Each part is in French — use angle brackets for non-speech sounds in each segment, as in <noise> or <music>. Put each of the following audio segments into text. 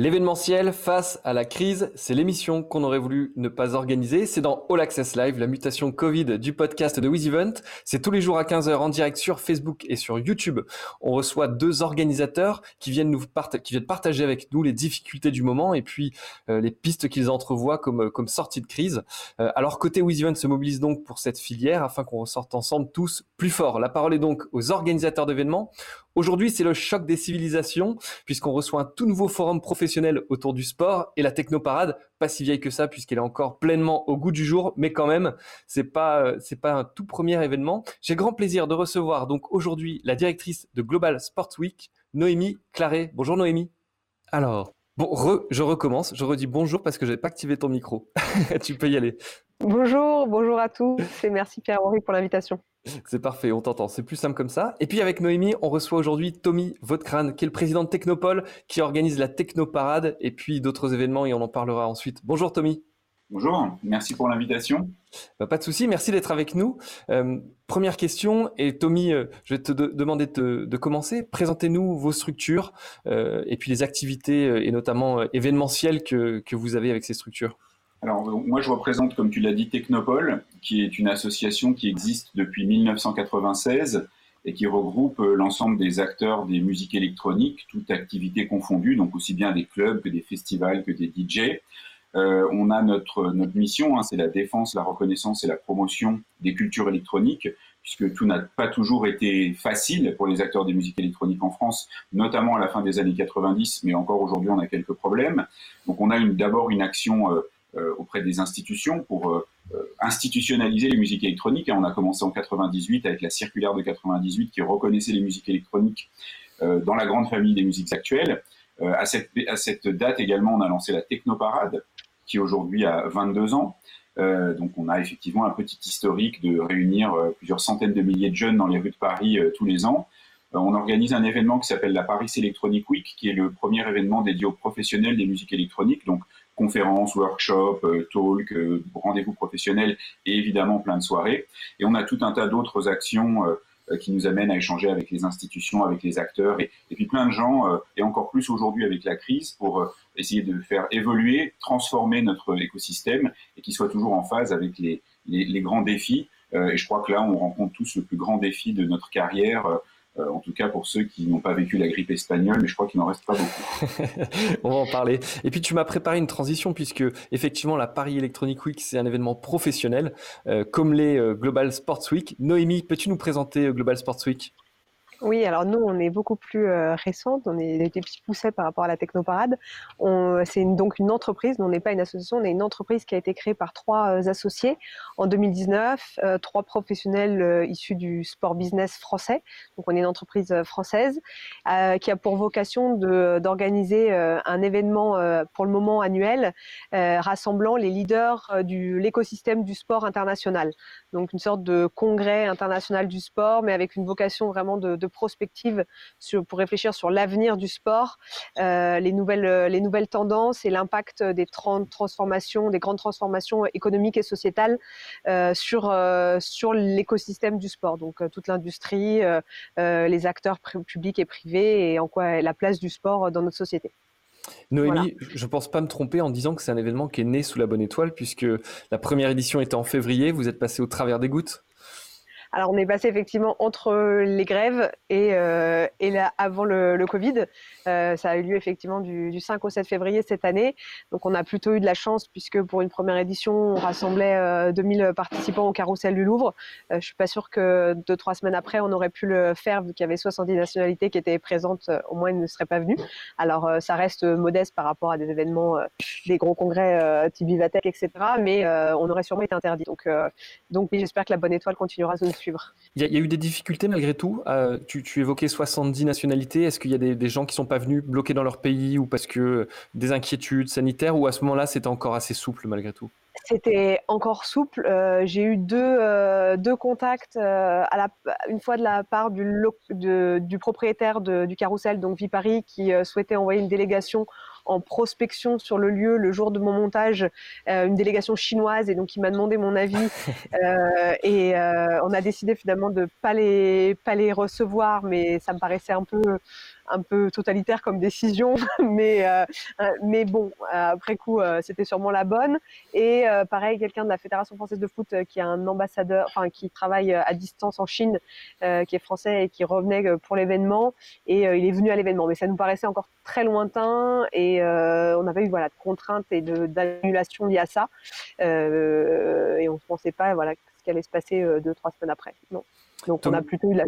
L'événementiel face à la crise, c'est l'émission qu'on aurait voulu ne pas organiser. C'est dans All Access Live, la mutation Covid du podcast de WizEvent. C'est tous les jours à 15h en direct sur Facebook et sur YouTube. On reçoit deux organisateurs qui viennent nous partager avec nous les difficultés du moment et puis euh, les pistes qu'ils entrevoient comme, comme sortie de crise. Euh, alors côté WizEvent se mobilise donc pour cette filière afin qu'on ressorte ensemble tous plus forts. La parole est donc aux organisateurs d'événements. Aujourd'hui, c'est le choc des civilisations puisqu'on reçoit un tout nouveau forum professionnel autour du sport et la technoparade, pas si vieille que ça puisqu'elle est encore pleinement au goût du jour, mais quand même, c'est pas euh, c'est pas un tout premier événement. J'ai grand plaisir de recevoir donc aujourd'hui la directrice de Global Sports Week, Noémie Claret. Bonjour Noémie. Alors, bon, je recommence, je redis bonjour parce que j'avais pas activé ton micro. <laughs> tu peux y aller. Bonjour, bonjour à tous et merci Pierre-Henri pour l'invitation. C'est parfait, on t'entend. C'est plus simple comme ça. Et puis avec Noémie, on reçoit aujourd'hui Tommy Vautkran, qui est le président de Technopole, qui organise la Technoparade et puis d'autres événements et on en parlera ensuite. Bonjour Tommy. Bonjour, merci pour l'invitation. Bah, pas de souci, merci d'être avec nous. Euh, première question, et Tommy, euh, je vais te demander de, commencer. Présentez-nous vos structures euh, et puis les activités et notamment événementielles que vous avez avec ces structures. Alors, moi, je représente, comme tu l'as dit, Technopole, qui est une association qui existe depuis 1996 et qui regroupe euh, l'ensemble des acteurs des musiques électroniques, toutes activités confondues, donc aussi bien des clubs que des festivals, que des DJ. Euh, on a notre, notre mission, hein, c'est la défense, la reconnaissance et la promotion des cultures électroniques, puisque tout n'a pas toujours été facile pour les acteurs des musiques électroniques en France, notamment à la fin des années 90, mais encore aujourd'hui on a quelques problèmes. Donc on a d'abord une action euh, euh, auprès des institutions pour euh, euh, institutionnaliser les musiques électroniques. On a commencé en 98 avec la circulaire de 98 qui reconnaissait les musiques électroniques dans la grande famille des musiques actuelles. à, cette, date également, on a lancé la Technoparade, qui aujourd'hui a 22 ans. Euh, donc on a effectivement un petit historique de réunir plusieurs centaines de milliers de jeunes dans les rues de Paris tous les ans. on organise un événement qui s'appelle la Paris Electronic Week, qui est le premier événement dédié aux professionnels des musiques électroniques. Donc conférences, workshops, euh, talks, euh, rendez-vous professionnels et évidemment plein de soirées. Et on a tout un tas d'autres actions euh, qui nous amènent à échanger avec les institutions, avec les acteurs et, puis plein de gens, et encore plus aujourd'hui avec la crise, pour essayer de faire évoluer, transformer notre écosystème et qu'il soit toujours en phase avec les, les grands défis. et je crois que là, on rencontre tous le plus grand défi de notre carrière euh, en tout cas pour ceux qui n'ont pas vécu la grippe espagnole, mais je crois qu'il n'en reste pas beaucoup. <laughs> On va en parler. Et puis tu m'as préparé une transition puisque effectivement la Paris Electronic Week c'est un événement professionnel euh, comme les euh, Global Sports Week. Noémie, peux-tu nous présenter Global Sports Week? Oui, alors nous, on est beaucoup plus euh, récente, on est des petits poussets par rapport à la Technoparade. C'est donc une entreprise, on n'est pas une association, on est une entreprise qui a été créée par trois euh, associés en 2019, euh, trois professionnels issus du sport business français. Donc on est une entreprise française qui a pour vocation d'organiser un événement pour le moment annuel rassemblant les leaders de l'écosystème du sport international. Donc une sorte de congrès international du sport, mais avec une vocation vraiment de, de prospective sur, pour réfléchir sur l'avenir du sport, euh, les, nouvelles, euh, les nouvelles tendances et l'impact des transformations, des grandes transformations économiques et sociétales euh, sur, sur l'écosystème du sport. Donc toute l'industrie, les acteurs publics et privés et en quoi est la place du sport dans notre société. Noémie, je ne pense pas me tromper en disant que c'est un événement qui est né sous la bonne étoile, puisque la première édition était en février, vous êtes passé au travers des gouttes? Alors on est passé effectivement entre les grèves et, euh, et là, avant le, le Covid. Euh, ça a eu lieu effectivement du, du, 5 au 7 février cette année. Donc on a plutôt eu de la chance puisque pour une première édition, on rassemblait euh, 2000 participants au carrousel du Louvre. Euh, je suis pas sûre que deux, trois semaines après, on aurait pu le faire vu qu'il y avait 70 nationalités qui étaient présentes. Euh, au moins, ils ne seraient pas venus. Alors euh, ça reste modeste par rapport à des événements, des gros congrès type Vivatech, etc. Mais on aurait sûrement été interdit. Donc, donc j'espère que la bonne étoile continuera suivre. Il y, a eu des difficultés malgré tout. Tu, tu, évoquais 70 nationalités. Est-ce qu'il y a des, des gens qui sont pas venus bloqués dans leur pays ou parce que des inquiétudes sanitaires ou à ce moment-là c'était encore assez souple malgré tout? C'était encore souple. Euh, j'ai eu deux, euh, deux contacts, euh, à la, une fois de la part du, du propriétaire de, du carrousel, donc Viparis, qui souhaitait envoyer une délégation en prospection sur le lieu le jour de mon montage une délégation chinoise et donc il m'a demandé mon avis. <laughs> Et on a décidé finalement de pas les pas les recevoir, mais ça me paraissait un peu un peu totalitaire comme décision, <laughs> mais, euh, euh, mais bon, après coup, euh, c'était sûrement la bonne. Et pareil, quelqu'un de la Fédération française de foot qui est un ambassadeur, enfin qui travaille à distance en Chine, qui est français et qui revenait pour l'événement, et il est venu à l'événement. Mais ça nous paraissait encore très lointain et on avait eu voilà, de contraintes et d'annulations liées à ça. et on ne pensait pas voilà, ce qui allait se passer deux, trois semaines après. Non. Donc on a plutôt eu la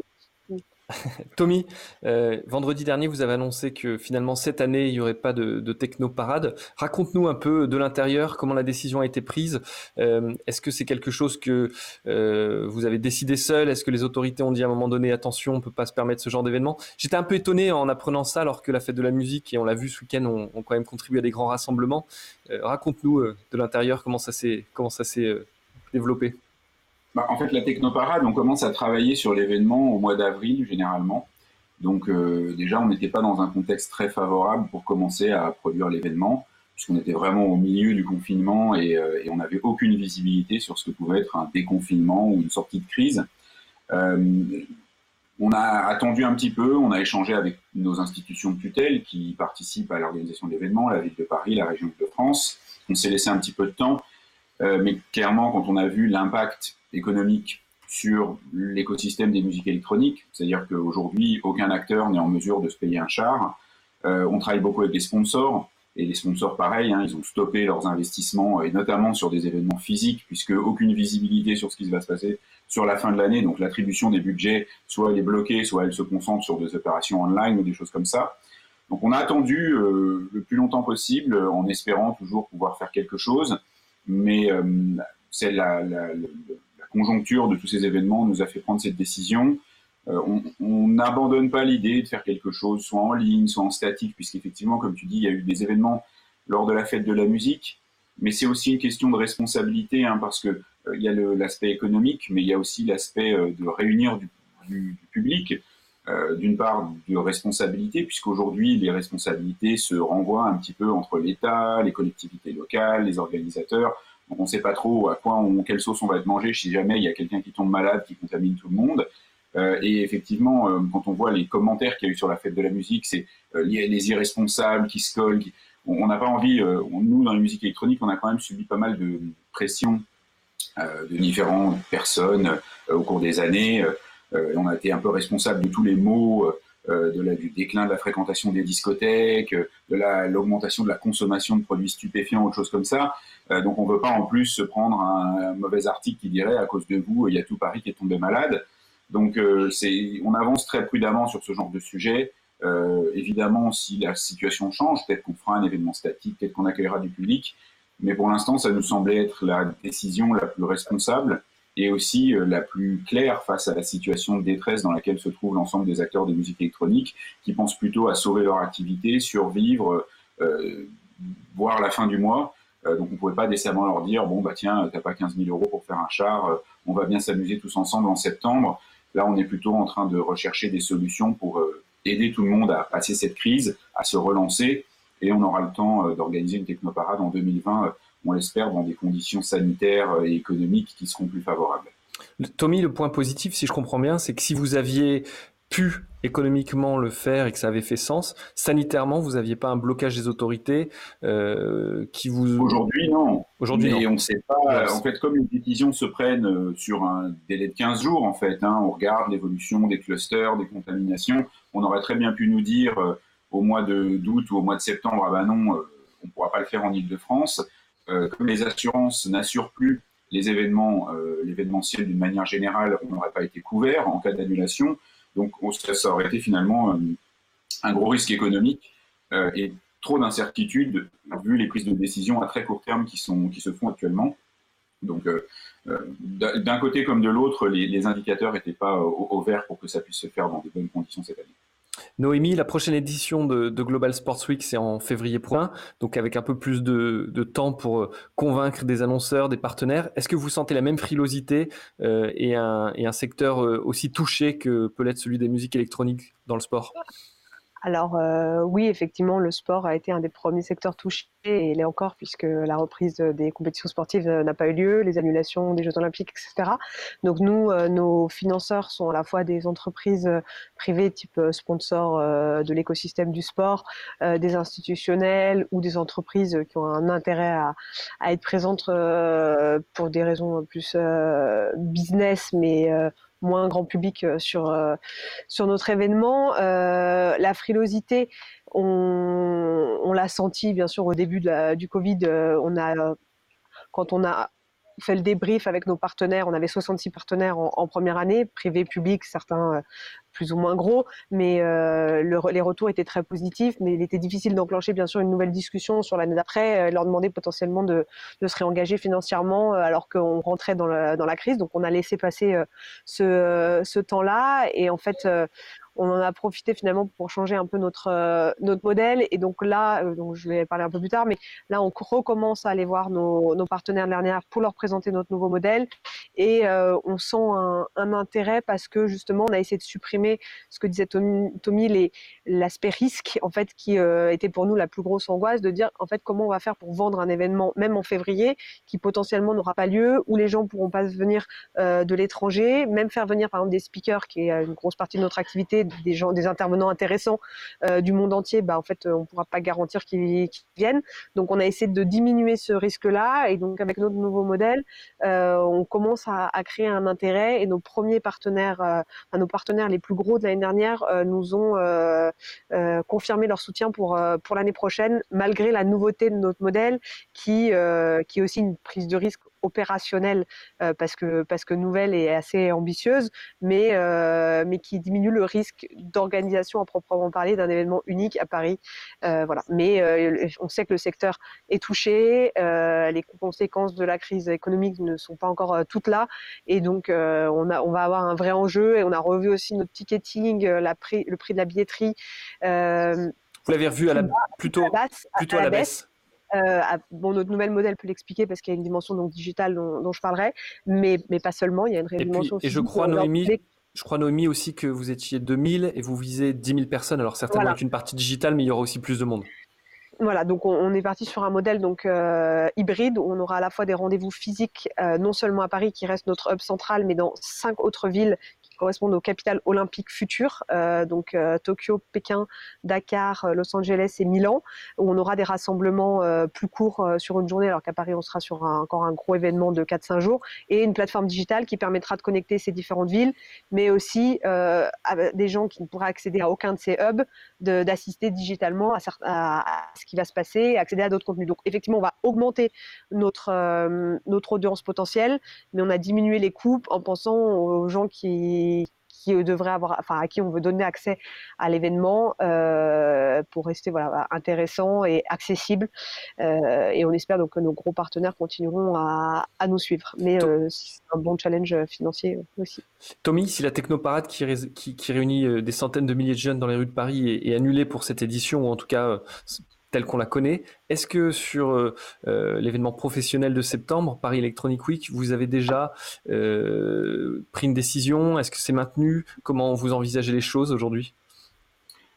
<laughs> Tommy, euh, vendredi dernier, vous avez annoncé que finalement cette année, il n'y aurait pas de, de techno-parade. Raconte-nous un peu de l'intérieur comment la décision a été prise. Euh, est-ce que c'est quelque chose que euh, vous avez décidé seul? Est-ce que les autorités ont dit à un moment donné, attention, on ne peut pas se permettre ce genre d'événement? J'étais un peu étonné en apprenant ça alors que la fête de la musique, et on l'a vu ce week-end, ont, quand même contribué à des grands rassemblements. Raconte-nous de l'intérieur comment ça s'est développé. Bah, en fait, la Technoparade, on commence à travailler sur l'événement au mois d'avril généralement. Donc euh, déjà, on n'était pas dans un contexte très favorable pour commencer à produire l'événement, puisqu'on était vraiment au milieu du confinement et, euh, on n'avait aucune visibilité sur ce que pouvait être un déconfinement ou une sortie de crise. Euh, on a attendu un petit peu, on a échangé avec nos institutions de tutelle qui participent à l'organisation de l'événement, la ville de Paris, la région de France. On s'est laissé un petit peu de temps, mais clairement, quand on a vu l'impact économique sur l'écosystème des musiques électroniques, c'est-à-dire qu'aujourd'hui, aucun acteur n'est en mesure de se payer un char. Euh, on travaille beaucoup avec des sponsors, et les sponsors, pareil, hein, ils ont stoppé leurs investissements, et notamment sur des événements physiques, puisque aucune visibilité sur ce qui va se passer sur la fin de l'année. Donc l'attribution des budgets, soit elle est bloquée, soit elle se concentre sur des opérations online ou des choses comme ça. Donc on a attendu euh, le plus longtemps possible, en espérant toujours pouvoir faire quelque chose, mais euh, c'est la, la, conjoncture de tous ces événements nous a fait prendre cette décision. Euh, on n'abandonne pas l'idée de faire quelque chose, soit en ligne, soit en statique, puisqu'effectivement, comme tu dis, il y a eu des événements lors de la fête de la musique, mais c'est aussi une question de responsabilité, hein, parce que euh, il y a l'aspect économique, mais il y a aussi l'aspect de réunir du, du, public. D'une part, de responsabilité, puisqu'aujourd'hui, les responsabilités se renvoient un petit peu entre l'État, les collectivités locales, les organisateurs on ne sait pas trop à quoi on, quelle sauce on va être mangé si jamais il y a quelqu'un qui tombe malade, qui contamine tout le monde. Euh, et effectivement, euh, quand on voit les commentaires qu'il y a eu sur la fête de la musique, c'est euh, les irresponsables qui se collent. On n'a pas envie, nous dans la musique électronique, on a quand même subi pas mal de pression de différentes personnes au cours des années. On a été un peu responsable de tous les maux euh, de la, du déclin de la fréquentation des discothèques, euh, de l'augmentation de la consommation de produits stupéfiants, autre chose comme ça. Euh, donc on ne veut pas en plus se prendre un, mauvais article qui dirait à cause de vous, il y a tout Paris qui est tombé malade. Donc on avance très prudemment sur ce genre de sujet. évidemment, si la situation change, peut-être qu'on fera un événement statique, peut-être qu'on accueillera du public. Mais pour l'instant, ça nous semblait être la décision la plus responsable et aussi euh, la plus claire face à la situation de détresse dans laquelle se trouvent l'ensemble des acteurs des musiques électroniques, qui pensent plutôt à sauver leur activité, survivre, euh, voir la fin du mois. Euh, donc on ne pouvait pas décemment leur dire bon bah tiens t'as pas 15 000 euros pour faire un char, euh, on va bien s'amuser tous ensemble en septembre. Là on est plutôt en train de rechercher des solutions pour aider tout le monde à passer cette crise, à se relancer, et on aura le temps d'organiser une technoparade en 2020 on l'espère, dans des conditions sanitaires et économiques qui seront plus favorables. Tommy, le point positif, si je comprends bien, c'est que si vous aviez pu économiquement le faire et que ça avait fait sens, sanitairement, vous n'aviez pas un blocage des autorités euh, qui vous... Aujourd'hui, non. Aujourd'hui, non. on ne sait pas. En fait, comme les décisions se prennent euh, sur un délai de 15 jours, en fait, hein, on regarde l'évolution des clusters, des contaminations, on aurait très bien pu nous dire euh, au mois d'août ou au mois de septembre, ah ben non, on ne pourra pas le faire en Ile-de-France. Euh, comme les assurances n'assurent plus les événements, euh, l'événementiel d'une manière générale, on n'aurait pas été couvert en cas d'annulation. Donc ça, aurait été finalement euh, un gros risque économique et trop d'incertitudes vu les prises de décision à très court terme qui, sont, qui se font actuellement. Donc d'un côté comme de l'autre, les, indicateurs n'étaient pas au, vert pour que ça puisse se faire dans de bonnes conditions cette année. Noémie, la prochaine édition de, Global Sports Week, c'est en février prochain, donc avec un peu plus de, temps pour euh, convaincre des annonceurs, des partenaires. Est-ce que vous sentez la même frilosité euh, et, un, secteur euh, aussi touché que peut l'être celui des musiques électroniques dans le sport? Alors euh, oui, effectivement, le sport a été un des premiers secteurs touchés et il est encore puisque la reprise des compétitions sportives euh, n'a pas eu lieu, les annulations des Jeux olympiques, etc. Donc nous, euh, nos financeurs sont à la fois des entreprises privées type sponsors de l'écosystème du sport, des institutionnels ou des entreprises qui ont un intérêt à, à être présentes pour des raisons plus business, mais moins grand public euh, sur, euh, sur notre événement. Euh, la frilosité, on, l'a senti bien sûr au début du Covid. on a, quand on a fait le débrief avec nos partenaires. On avait 66 partenaires en, première année, privé, public, certains plus ou moins gros, mais euh, les retours étaient très positifs. Mais il était difficile d'enclencher bien sûr une nouvelle discussion sur l'année d'après, leur demander potentiellement de, se réengager financièrement alors qu'on rentrait dans la, crise. Donc on a laissé passer ce temps-là et en fait on en a profité finalement pour changer un peu notre euh, notre modèle. Et donc là, euh, donc je vais parler un peu plus tard, mais là on recommence à aller voir nos, nos partenaires de dernière pour leur présenter notre nouveau modèle. Et euh, on sent un, un, intérêt parce que justement on a essayé de supprimer ce que disait Tommy, l'aspect risque en fait qui était pour nous la plus grosse angoisse de dire en fait comment on va faire pour vendre un événement même en février qui potentiellement n'aura pas lieu où les gens pourront pas venir de l'étranger, même faire venir par exemple des speakers qui est une grosse partie de notre activité des gens, des intervenants intéressants euh, du monde entier, bah en fait on pourra pas garantir qu'ils viennent. Donc on a essayé de diminuer ce risque-là et donc avec notre nouveau modèle, euh, on commence à, créer un intérêt et nos premiers partenaires, euh, nos partenaires les plus gros de l'année dernière nous ont confirmé leur soutien pour pour l'année prochaine malgré la nouveauté de notre modèle qui qui est aussi une prise de risque opérationnelle euh, parce que parce que nouvelle est assez ambitieuse, mais euh, mais qui diminue le risque d'organisation à proprement parler d'un événement unique à Paris. Euh, voilà. Mais on sait que le secteur est touché, les conséquences de la crise économique ne sont pas encore toutes là, et donc on a on va avoir un vrai enjeu et on a revu aussi notre ticketing, la prix, le prix de la billetterie. Vous l'avez revu à la, plutôt, plutôt à la, baisse bon, notre nouvel modèle peut l'expliquer parce qu'il y a une dimension donc digitale dont, je parlerai, mais, mais pas seulement. Il y a une et dimension. et je crois, Noémie, je crois, Noémie, aussi que vous étiez 2000 et vous visez 10 000 personnes. Alors certainement avec une partie digitale, mais il y aura aussi plus de monde. Voilà, donc on, est parti sur un modèle donc euh, hybride où on aura à la fois des rendez-vous physiques, euh, non seulement à Paris qui reste notre hub central, mais dans cinq autres villes correspondent aux capitales olympiques futures, euh, donc euh, Tokyo, Pékin, Dakar, euh, Los Angeles et Milan, où on aura des rassemblements plus courts sur une journée, alors qu'à Paris on sera sur encore un gros événement de 4-5 jours, et une plateforme digitale qui permettra de connecter ces différentes villes, mais aussi des gens qui ne pourraient accéder à aucun de ces hubs, d'assister digitalement à, à, ce qui va se passer et accéder à d'autres contenus. Donc effectivement, on va augmenter notre, notre audience potentielle, mais on a diminué les coûts en pensant aux gens qui qui, devrait avoir, enfin à qui on veut donner accès à l'événement euh, pour rester voilà intéressant et accessible. Euh, et on espère donc que nos gros partenaires continueront à, nous suivre. Mais euh, c'est un bon challenge financier aussi. Tommy, si la Technoparade qui, qui, réunit des centaines de milliers de jeunes dans les rues de Paris est, est annulée pour cette édition, ou en tout cas telle qu'on la connaît. Est-ce que sur euh, euh, l'événement professionnel de septembre, Paris Electronic Week, vous avez déjà euh, pris une décision? Est-ce que c'est maintenu? Comment vous envisagez les choses aujourd'hui?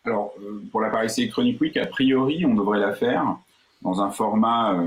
Alors, pour la Paris Electronic Week, a priori, on devrait la faire dans un format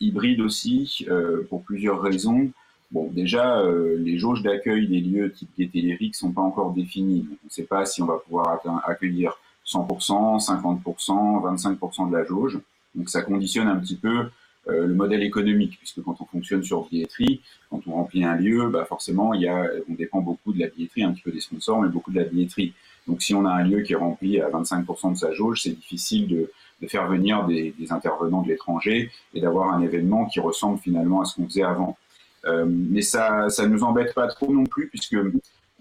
hybride aussi, pour plusieurs raisons. Bon, déjà, les jauges d'accueil des lieux type Gaieté ne sont pas encore définies. On ne sait pas si on va pouvoir accueillir 100%, 50%, 25% de la jauge. Donc ça conditionne un petit peu euh, le modèle économique, puisque quand on fonctionne sur billetterie, quand on remplit un lieu, bah forcément, il y a, on dépend beaucoup de la billetterie, un petit peu des sponsors, mais beaucoup de la billetterie. Donc si on a un lieu qui est rempli à 25% de sa jauge, c'est difficile de, de, faire venir des, des intervenants de l'étranger et d'avoir un événement qui ressemble finalement à ce qu'on faisait avant. Euh, mais ça ça nous embête pas trop non plus, puisque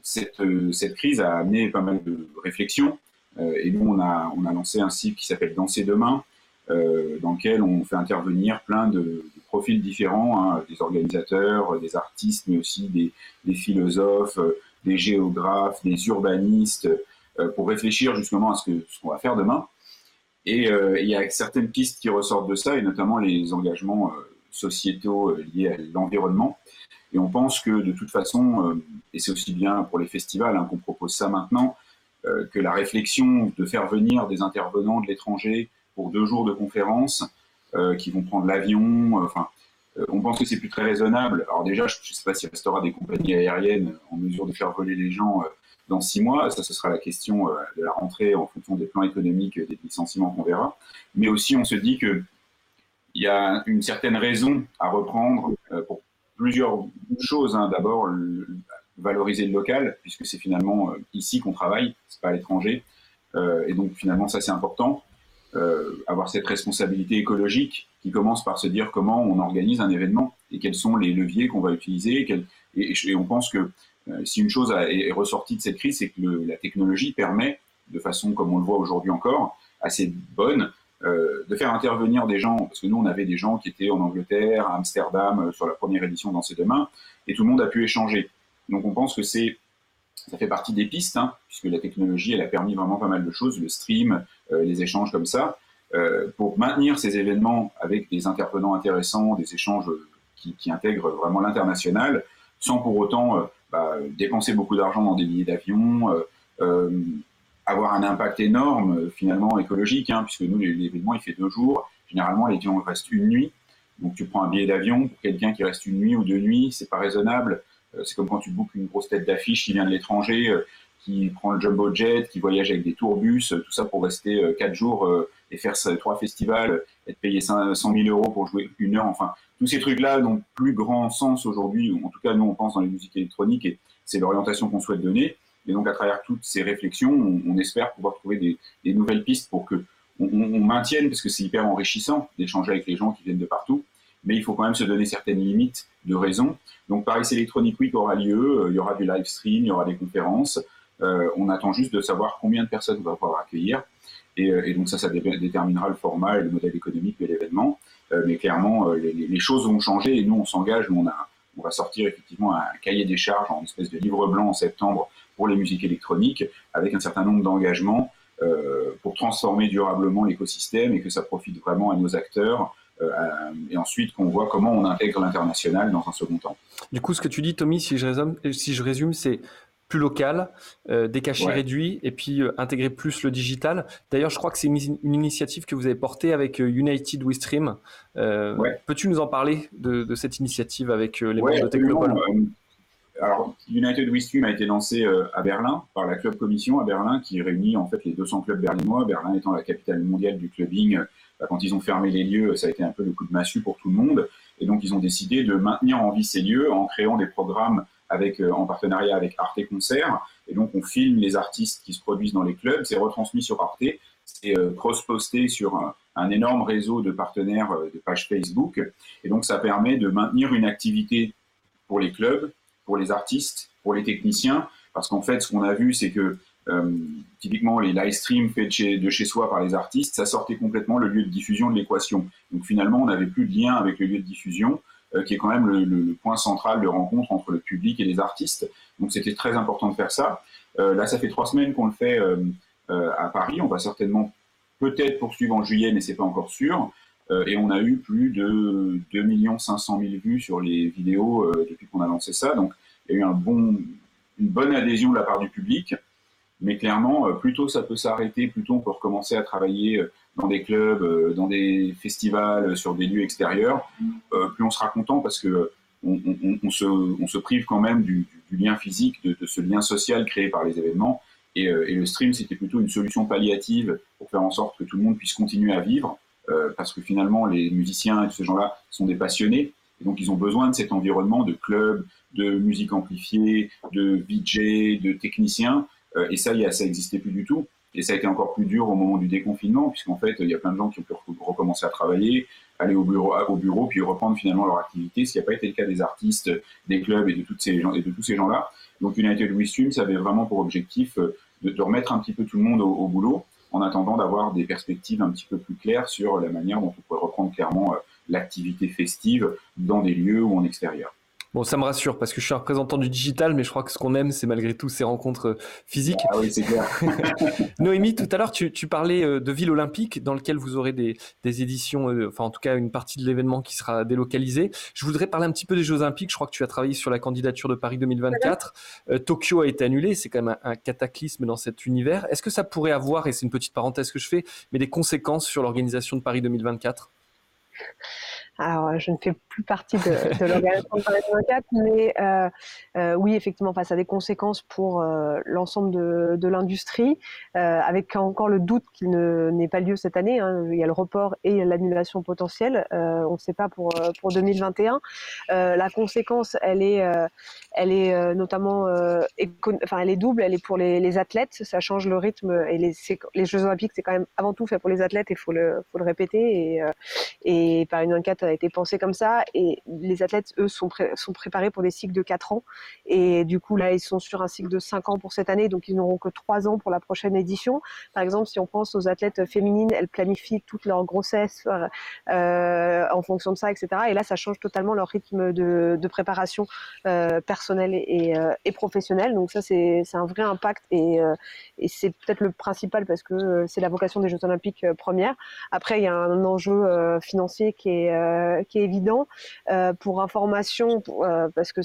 cette, euh, cette crise a amené pas mal de réflexions et nous, on a, on a lancé un site qui s'appelle Danser demain, euh, dans lequel on fait intervenir plein de, profils différents, hein, des organisateurs, des artistes, mais aussi des, philosophes, des géographes, des urbanistes, euh, pour réfléchir justement à ce qu'on ce qu'on va faire demain. Et il y a certaines pistes qui ressortent de ça, et notamment les engagements sociétaux liés à l'environnement. Et on pense que de toute façon, et c'est aussi bien pour les festivals hein, qu'on propose ça maintenant, que la réflexion de faire venir des intervenants de l'étranger pour deux jours de conférence, qui vont prendre l'avion, enfin, on pense que c'est plus très raisonnable. Alors déjà, je ne sais pas s'il restera des compagnies aériennes en mesure de faire voler les gens dans six mois. Ça, ce sera la question de la rentrée en fonction des plans économiques, des licenciements qu'on verra. Mais aussi, on se dit que il y a une certaine raison à reprendre euh, pour plusieurs choses. Hein. D'abord, valoriser le local, puisque c'est finalement euh, ici qu'on travaille, c'est pas à l'étranger. Euh, et donc finalement, ça c'est important. avoir cette responsabilité écologique qui commence par se dire comment on organise un événement et quels sont les leviers qu'on va utiliser. Et, on pense que si une chose est ressortie de cette crise, c'est que la technologie permet, de façon comme on le voit aujourd'hui encore, assez bonne, euh, de faire intervenir des gens, parce que nous on avait des gens qui étaient en Angleterre, à Amsterdam, euh, sur la première édition dans ces deux mains, et tout le monde a pu échanger. Donc on pense que c'est ça fait partie des pistes, hein, puisque la technologie, a permis vraiment pas mal de choses, le stream, euh, les échanges comme ça, pour maintenir ces événements avec des intervenants intéressants, des échanges qui, intègrent vraiment l'international, sans pour autant bah, dépenser beaucoup d'argent dans des billets d'avion, avoir un impact énorme euh, finalement écologique, hein, puisque nous l'événement il fait deux jours, généralement les gens restent une nuit, donc tu prends un billet d'avion pour quelqu'un qui reste une nuit ou deux nuits, c'est pas raisonnable. Euh, c'est comme quand tu bookes une grosse tête d'affiche qui vient de l'étranger, euh, qui prend le jumbo jet, qui voyage avec des tourbus, tout ça pour rester quatre jours et faire trois festivals, être payé 100 000 euros pour jouer une heure. Enfin, tous ces trucs-là n'ont plus grand sens aujourd'hui. En tout cas, nous on pense dans les musiques électroniques et c'est l'orientation qu'on souhaite donner. Et donc, à travers toutes ces réflexions, on, espère pouvoir trouver des, nouvelles pistes pour que on, maintienne, parce que c'est hyper enrichissant d'échanger avec les gens qui viennent de partout, mais il faut quand même se donner certaines limites de raison. Donc, Paris Electronic Week aura lieu, euh, il y aura du live stream, il y aura des conférences. Euh, on attend juste de savoir combien de personnes on va pouvoir accueillir. Et, euh, donc ça, ça déterminera le format et le modèle économique de l'événement. mais clairement, les, choses vont changer et nous, on s'engage. On, on va sortir effectivement un cahier des charges en espèce de livre blanc en septembre pour les musiques électroniques, avec un certain nombre d'engagements euh, pour transformer durablement l'écosystème et que ça profite vraiment à nos acteurs. Euh, et ensuite qu'on voit comment on intègre l'international dans un second temps. Du coup, ce que tu dis, Tommy, si je résume, si je résume c'est plus local, euh, des cachets réduits et puis intégrer plus le digital. D'ailleurs, je crois que c'est une, initiative que vous avez portée avec United We Stream. Peux-tu nous en parler de, cette initiative avec les membres de Technopole alors, United We Stream a été lancé euh, à Berlin par la Club Commission à Berlin, qui réunit en fait les 200 clubs berlinois. Berlin étant la capitale mondiale du clubbing, quand ils ont fermé les lieux, ça a été un peu le coup de massue pour tout le monde. Et donc, ils ont décidé de maintenir en vie ces lieux en créant des programmes avec, euh, en partenariat avec Arte Concert. Et donc, on filme les artistes qui se produisent dans les clubs, c'est retransmis sur Arte, c'est euh, cross-posté sur un, énorme réseau de partenaires de pages Facebook. Et donc, ça permet de maintenir une activité pour les clubs, pour les artistes, pour les techniciens, parce qu'en fait, ce qu'on a vu, c'est que euh, typiquement les live streams faits de chez, soi par les artistes, ça sortait complètement le lieu de diffusion de l'équation. Donc finalement, on n'avait plus de lien avec le lieu de diffusion, euh, qui est quand même le, point central de rencontre entre le public et les artistes. Donc c'était très important de faire ça. Euh, là, ça fait trois semaines qu'on le fait à Paris. On va certainement peut-être poursuivre en juillet, mais c'est pas encore sûr. et on a eu plus de 2 500 000 vues sur les vidéos depuis qu'on a lancé ça. Donc il y a eu une bonne adhésion de la part du public. Mais clairement, euh, plus tôt ça peut s'arrêter, plus tôt on peut recommencer à travailler euh, dans des clubs, euh, dans des festivals, sur des lieux extérieurs, plus on sera content parce que on, se, prive quand même du, lien physique, de, ce lien social créé par les événements. Et, le stream, c'était plutôt une solution palliative pour faire en sorte que tout le monde puisse continuer à vivre, parce que finalement, les musiciens et tous ces gens-là sont des passionnés, et donc ils ont besoin de cet environnement de club, de musique amplifiée, de VJ, de techniciens, et ça, y a, ça n'existait plus du tout. Et ça a été encore plus dur au moment du déconfinement, puisqu'en fait, il y a plein de gens qui ont pu recommencer à travailler, aller au bureau, au bureau puis reprendre finalement leur activité, ce qui n'a pas été le cas des artistes, des clubs et de, toutes ces gens, et de tous ces gens-là. Donc United We Stream, ça avait vraiment pour objectif euh, de, remettre un petit peu tout le monde au, boulot, en attendant d'avoir des perspectives un petit peu plus claires sur la manière dont on pourrait reprendre clairement euh, l'activité festive dans des lieux ou en extérieur. Bon, ça me rassure parce que je suis un représentant du digital, mais je crois que ce qu'on aime, c'est malgré tout ces rencontres euh, physiques. Ah oui, c'est clair. <laughs> Noémie, tout à l'heure, tu, parlais euh, de ville olympique dans lequel vous aurez des, éditions, euh, enfin en tout cas une partie de l'événement qui sera délocalisée. Je voudrais parler un petit peu des Jeux olympiques. Je crois que tu as travaillé sur la candidature de Paris 2024. Tokyo a été annulé, c'est quand même un, un cataclysme dans cet univers. Est-ce que ça pourrait avoir, et c'est une petite parenthèse que je fais, mais des conséquences sur l'organisation de Paris 2024 alors, je ne fais plus partie de, de l'organisation de Paris 2024, mais euh, euh, oui, effectivement, ça a des conséquences pour euh, l'ensemble de, l'industrie, euh, avec encore le doute qu'il n'ait pas lieu cette année. Hein. Il y a le report et l'annulation potentielle. Euh, on ne sait pas pour, pour 2021. la conséquence, elle est, elle est notamment, enfin, elle est double. Elle est pour les, athlètes. Ça change le rythme. Et les, Jeux Olympiques, c'est quand même avant tout fait pour les athlètes. Il faut le, faut le répéter. Et, et Paris 2024 a été pensé comme ça. Et les athlètes, eux, sont, sont préparés pour des cycles de 4 ans. Et du coup, là, ils sont sur un cycle de 5 ans pour cette année. Donc, ils n'auront que 3 ans pour la prochaine édition. Par exemple, si on pense aux athlètes féminines, elles planifient toute leur grossesse euh, en fonction de ça, etc. Et là, ça change totalement leur rythme de, de préparation euh, personnelle et, euh, et, professionnelle. Donc, ça, c'est un vrai impact. Et, euh, et c'est peut-être le principal parce que c'est la vocation des Jeux Olympiques première. Après, il y a un enjeu financier qui est euh, qui est évident. Euh, pour information, euh, parce que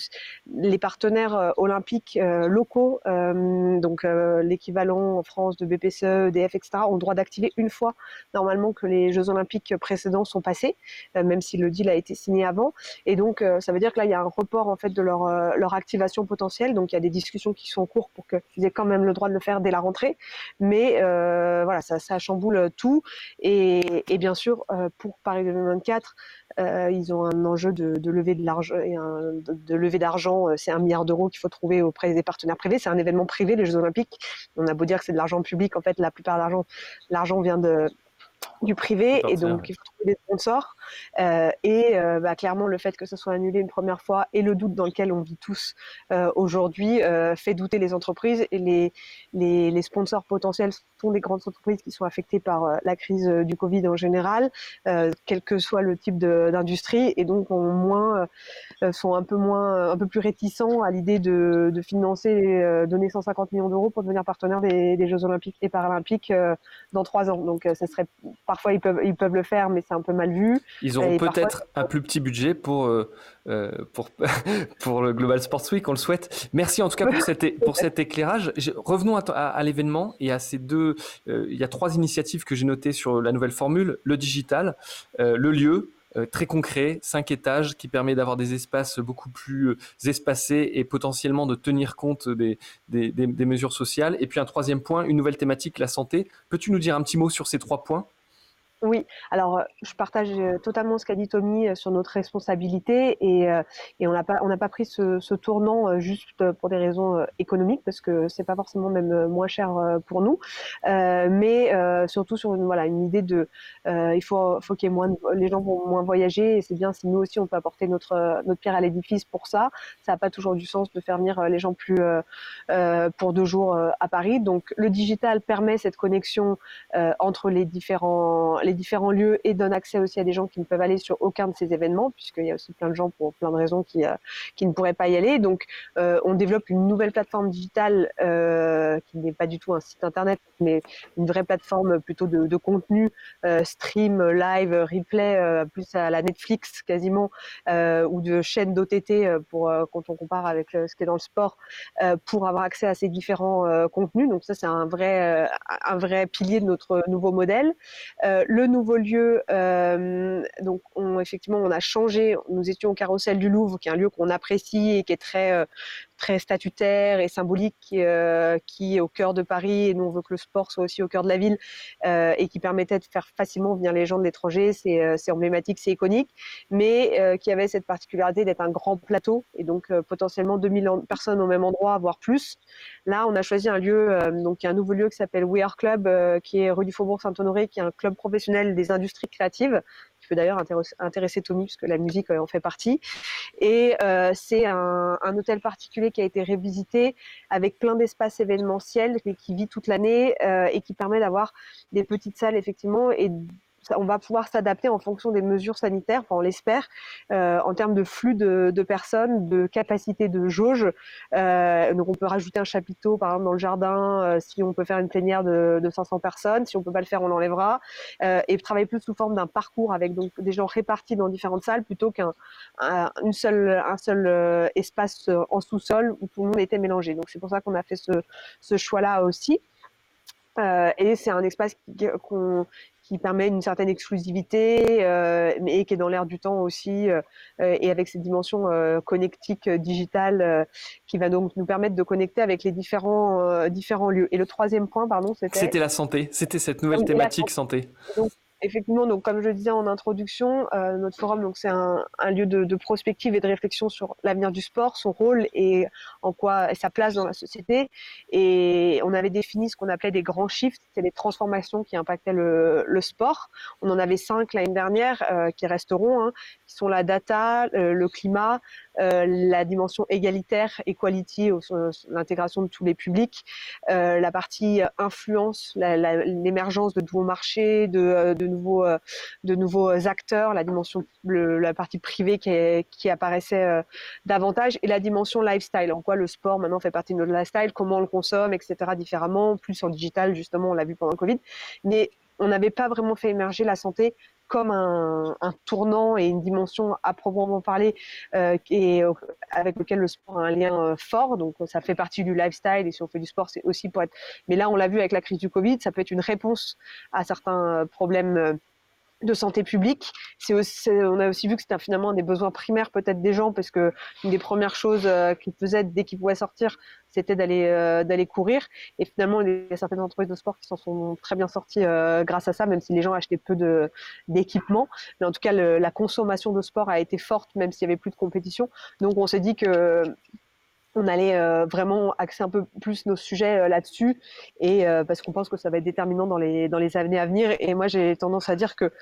les partenaires olympiques locaux, donc l'équivalent en France de BPCE, EDF, etc., ont le droit d'activer une fois normalement que les Jeux olympiques précédents sont passés, même si le deal a été signé avant. Et donc, ça veut dire que là, il y a un report en fait de leur, activation potentielle. Donc, il y a des discussions qui sont en cours pour qu'ils aient quand même le droit de le faire dès la rentrée. Mais voilà, ça, chamboule tout. Et, et bien sûr, pour Paris 2024, euh, ils ont un enjeu de, de lever de l'argent, de, de lever d'argent. Euh, c'est un milliard d'euros qu'il faut trouver auprès des partenaires privés. C'est un événement privé, les Jeux Olympiques. On a beau dire que c'est de l'argent public, en fait, la plupart de l'argent, l'argent vient de du privé et donc il faut trouver des sponsors. Euh, et euh, bah, clairement le fait que ce soit annulé une première fois et le doute dans lequel on vit tous euh, aujourd'hui euh, fait douter les entreprises et les, les, les, sponsors potentiels sont des grandes entreprises qui sont affectées par euh, la crise du Covid en général quel que soit le type d'industrie et donc ont moins sont un peu moins un peu plus réticents à l'idée de, de, financer donner 150 millions d'euros pour devenir partenaire des, des, Jeux Olympiques et Paralympiques dans trois ans. Donc ça serait parfois ils peuvent, ils peuvent le faire, mais c'est un peu mal vu. Ils auront peut-être un plus petit budget pour, euh, euh pour, <laughs> pour le Global Sports Week, on le souhaite. Merci en tout cas pour, cet, pour cet éclairage. Revenons à, à, l'événement et à ces deux. Euh, il y a trois initiatives que j'ai notées sur la nouvelle formule le digital, euh, le lieu très concret, cinq étages, qui permet d'avoir des espaces beaucoup plus espacés et potentiellement de tenir compte des, des, des mesures sociales. Et puis un troisième point, une nouvelle thématique, la santé. Peux-tu nous dire un petit mot sur ces trois points? Oui, alors je partage totalement ce qu'a dit Tommy sur notre responsabilité et, on n'a pas on pas pris ce, tournant juste pour des raisons économiques parce que c'est pas forcément même moins cher pour nous, euh, mais surtout sur une voilà une idée de euh, il faut faut qu'il y ait moins les gens vont moins voyager et c'est bien si nous aussi on peut apporter notre notre pierre à l'édifice pour ça. Ça n'a pas toujours du sens de faire venir les gens plus euh, pour deux jours à Paris. Donc le digital permet cette connexion entre les différents les différents lieux et donne accès aussi à des gens qui ne peuvent aller sur aucun de ces événements, puisqu'il y a aussi plein de gens pour plein de raisons qui, euh, qui ne pourraient pas y aller. Donc, euh, on développe une nouvelle plateforme digitale euh, qui n'est pas du tout un site internet, mais une vraie plateforme plutôt de, contenu, stream, live, replay, plus à la Netflix quasiment, ou de chaînes d'OTT pour quand on compare avec ce qui est dans le sport, pour avoir accès à ces différents contenus. Donc ça, c'est un vrai, un vrai pilier de notre nouveau modèle. Le le nouveau lieu, euh, donc on, effectivement, on a changé. Nous étions au Carrousel du Louvre, qui est un lieu qu'on apprécie et qui est très euh, très statutaire et symbolique qui, euh, qui, est au cœur de Paris et nous on veut que le sport soit aussi au cœur de la ville euh, et qui permettait de faire facilement venir les gens de l'étranger. C'est euh, emblématique, c'est iconique, mais qui avait cette particularité d'être un grand plateau et donc potentiellement 2000 personnes au même endroit, voire plus. Là, on a choisi un lieu, donc un nouveau lieu qui s'appelle We Are Club, qui est rue du Faubourg Saint-Honoré, qui est un club professionnel des industries créatives d'ailleurs intéresser Tommy puisque la musique euh, en fait partie. Et euh, c'est un, hôtel particulier qui a été révisité avec plein d'espaces événementiels qui vit toute l'année euh, et qui permet d'avoir des petites salles effectivement et on va pouvoir s'adapter en fonction des mesures sanitaires, on l'espère, euh, en termes de flux de, personnes, de capacité de jauge. Euh, donc on peut rajouter un chapiteau, par exemple, dans le jardin, euh, si on peut faire une plénière de, 500 personnes. Si on peut pas le faire, on l'enlèvera. et travailler plus sous forme d'un parcours avec donc des gens répartis dans différentes salles plutôt qu'un un, seule, seul espace en sous-sol où tout le monde était mélangé. Donc c'est pour ça qu'on a fait ce, choix-là aussi. et c'est un espace qu'on qui permet une certaine exclusivité, euh, mais qui est dans l'air du temps aussi, euh, et avec cette dimension euh, connectique digitale qui va donc nous permettre de connecter avec les différents différents lieux. Et le troisième point, pardon, c'était c'était la santé, c'était cette nouvelle thématique santé. Effectivement, donc comme je le disais en introduction, euh, notre forum donc c'est un, un, lieu de, de, prospective et de réflexion sur l'avenir du sport, son rôle et en quoi sa place dans la société. Et on avait défini ce qu'on appelait des grands shifts, c'est les transformations qui impactaient le, le sport. On en avait cinq l'année dernière euh, qui resteront, hein, qui sont la data, le climat, la dimension égalitaire, equality, l'intégration de tous les publics, euh, la partie influence, l'émergence de nouveaux marchés, de, euh, nouveaux, acteurs, la dimension, la partie privée qui apparaissait davantage, et la dimension lifestyle, en quoi le sport maintenant fait partie de notre lifestyle, comment on le consomme, etc. différemment, plus en digital justement, on l'a vu pendant le Covid, mais on n'avait pas vraiment fait émerger la santé comme un, tournant et une dimension à proprement parler euh, et avec lequel le sport a un lien euh, fort. Donc ça fait partie du lifestyle et si on fait du sport, c'est aussi pour être. Mais là, on l'a vu avec la crise du Covid, ça peut être une réponse à certains problèmes euh, de santé publique. C'est on a aussi vu que c'était finalement un des besoins primaires peut-être des gens parce que une des premières choses euh, qu'ils faisaient dès qu'ils pouvaient sortir, c'était d'aller euh, d'aller courir. Et finalement, il y a certaines entreprises de sport qui s'en sont très bien sorties euh, grâce à ça, même si les gens achetaient peu de d'équipements. Mais en tout cas, la consommation de sport a été forte, même s'il y avait plus de compétition. Donc, on s'est dit que on allait euh, vraiment axer un peu plus nos sujets euh, là-dessus. Et euh, parce qu'on pense que ça va être déterminant dans les dans les années à venir. Et moi j'ai tendance à dire que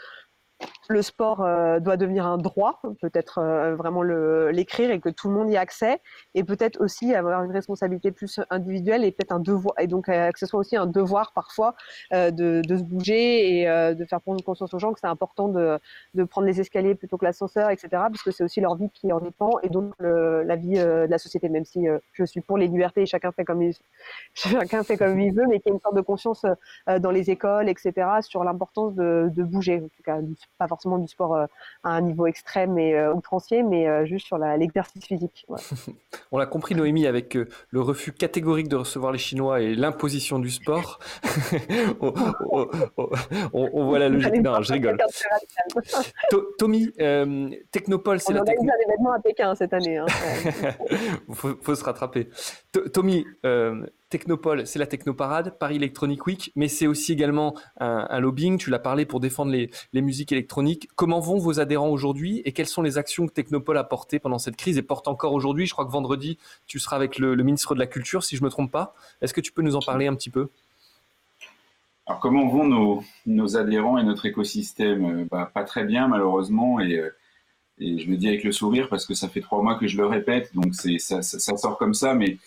le sport euh, doit devenir un droit, peut-être euh, vraiment l'écrire et que tout le monde y ait accès, et peut-être aussi avoir une responsabilité plus individuelle et peut-être un devoir, et donc euh, que ce soit aussi un devoir parfois de, se bouger et de faire prendre conscience aux gens que c'est important de, prendre les escaliers plutôt que l'ascenseur, etc. Parce que c'est aussi leur vie qui en dépend et donc la vie de la société, même si je suis pour les libertés et chacun fait comme il, <laughs> chacun fait comme il veut, mais qu'il y ait une sorte de conscience dans les écoles, etc. sur l'importance de, de bouger, en tout cas pas forcément du sport euh, à un niveau extrême et euh, outrancier, mais euh, juste sur l'exercice physique. <laughs> On l'a compris, Noémie, avec le refus catégorique de recevoir les Chinois et l'imposition du sport. <laughs> on, voit la logique. Non, je rigole. Tommy, Technopole, c'est la techno... un événement à Pékin cette année. Il hein. <laughs> faut, se rattraper. Tommy, Technopole, c'est la Technoparade, Paris Electronic Week, mais c'est aussi également un, lobbying. Tu l'as parlé pour défendre les, musiques électroniques. Comment vont vos adhérents aujourd'hui et quelles sont les actions que Technopole a portées pendant cette crise et porte encore aujourd'hui? Je crois que vendredi, tu seras avec le, ministre de la Culture, si je ne me trompe pas. Est-ce que tu peux nous en parler un petit peu? Alors, comment vont nos, adhérents et notre écosystème? Euh, bah, Pas très bien, malheureusement, euh, et, je me dis avec le sourire parce que ça fait trois mois que je le répète, donc ça, ça sort comme ça, mais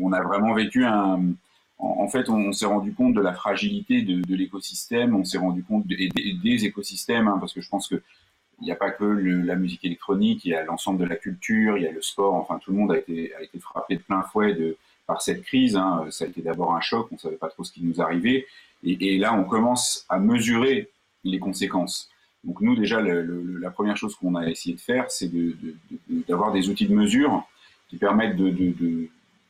on a vraiment vécu un. En, fait, on, s'est rendu compte de la fragilité de, l'écosystème, on s'est rendu compte des, écosystèmes, hein, parce que je pense que il n'y a pas que la musique électronique, il y a l'ensemble de la culture, il y a le sport, enfin tout le monde a été, frappé de plein fouet par cette crise. Hein. Ça a été d'abord un choc, on ne savait pas trop ce qui nous arrivait. Et, là, on commence à mesurer les conséquences. Donc nous, déjà, la première chose qu'on a essayé de faire, c'est d'avoir des outils de mesure qui permettent de,